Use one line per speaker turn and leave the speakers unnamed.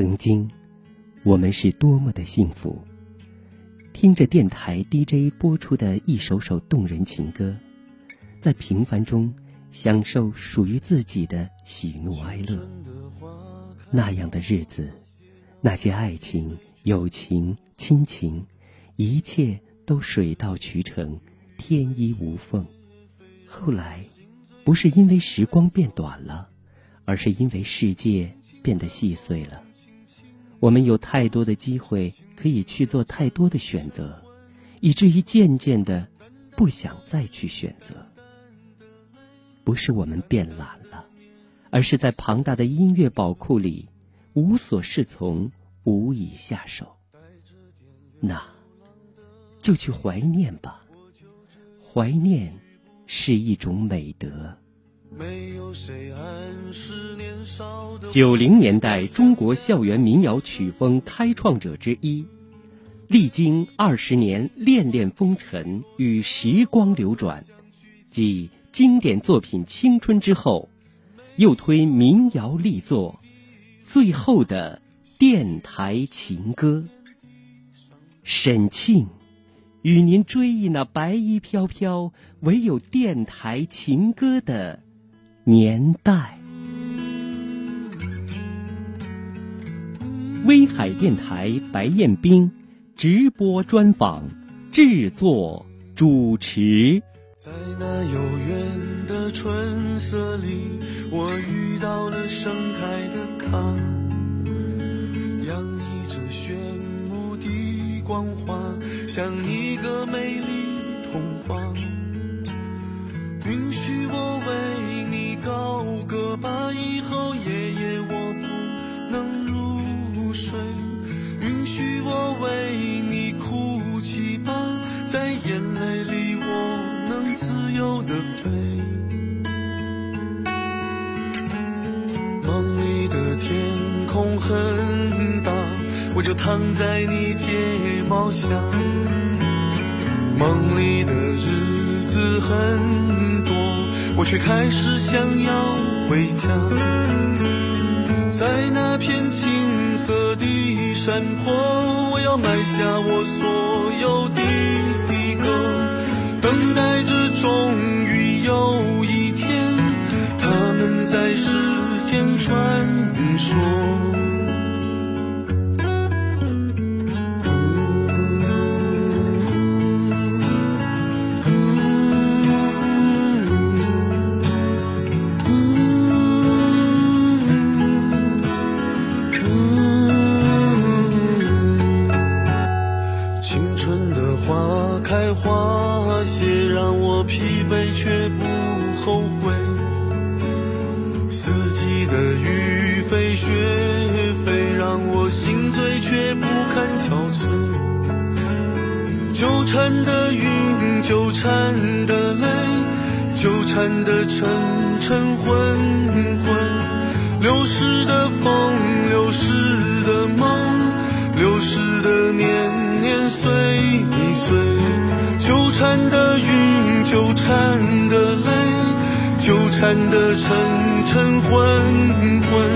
曾经，我们是多么的幸福，听着电台 DJ 播出的一首首动人情歌，在平凡中享受属于自己的喜怒哀乐。那样的日子，那些爱情、友情、亲情，一切都水到渠成，天衣无缝。后来，不是因为时光变短了，而是因为世界变得细碎了。我们有太多的机会可以去做太多的选择，以至于渐渐的不想再去选择。不是我们变懒了，而是在庞大的音乐宝库里无所适从，无以下手。那，就去怀念吧，怀念是一种美德。
九零年代中
国校园民谣曲风开创者之一，历经二十年恋恋风尘与时光流转，继经典作品《青春》之后，又推民谣力作《最后的电台情歌》。沈庆与您追忆那白衣飘飘、唯有电台情歌的。年代，威海电台白彦斌直播专访，制作主持。
在那遥远的春色里，我遇到了盛开的她，洋溢着炫目的光华，像一个美丽童话。允许我歌吧，以后夜夜我不能入睡。允许我为你哭泣吧，在眼泪里我能自由的飞。梦里的天空很大，我就躺在你睫毛下。梦里的日子很多。我却开始想要回家，在那片青色的山坡，我要埋下我所有的歌，等待着终于有一天，他们在世间花开花谢让我疲惫却不后悔。四季的雨飞雪飞让我心醉却不堪憔悴。纠缠的云纠缠的泪纠缠的晨晨昏昏。流逝的风流逝的梦流逝的年。缠的云，纠缠的泪，纠缠的沉沉昏昏。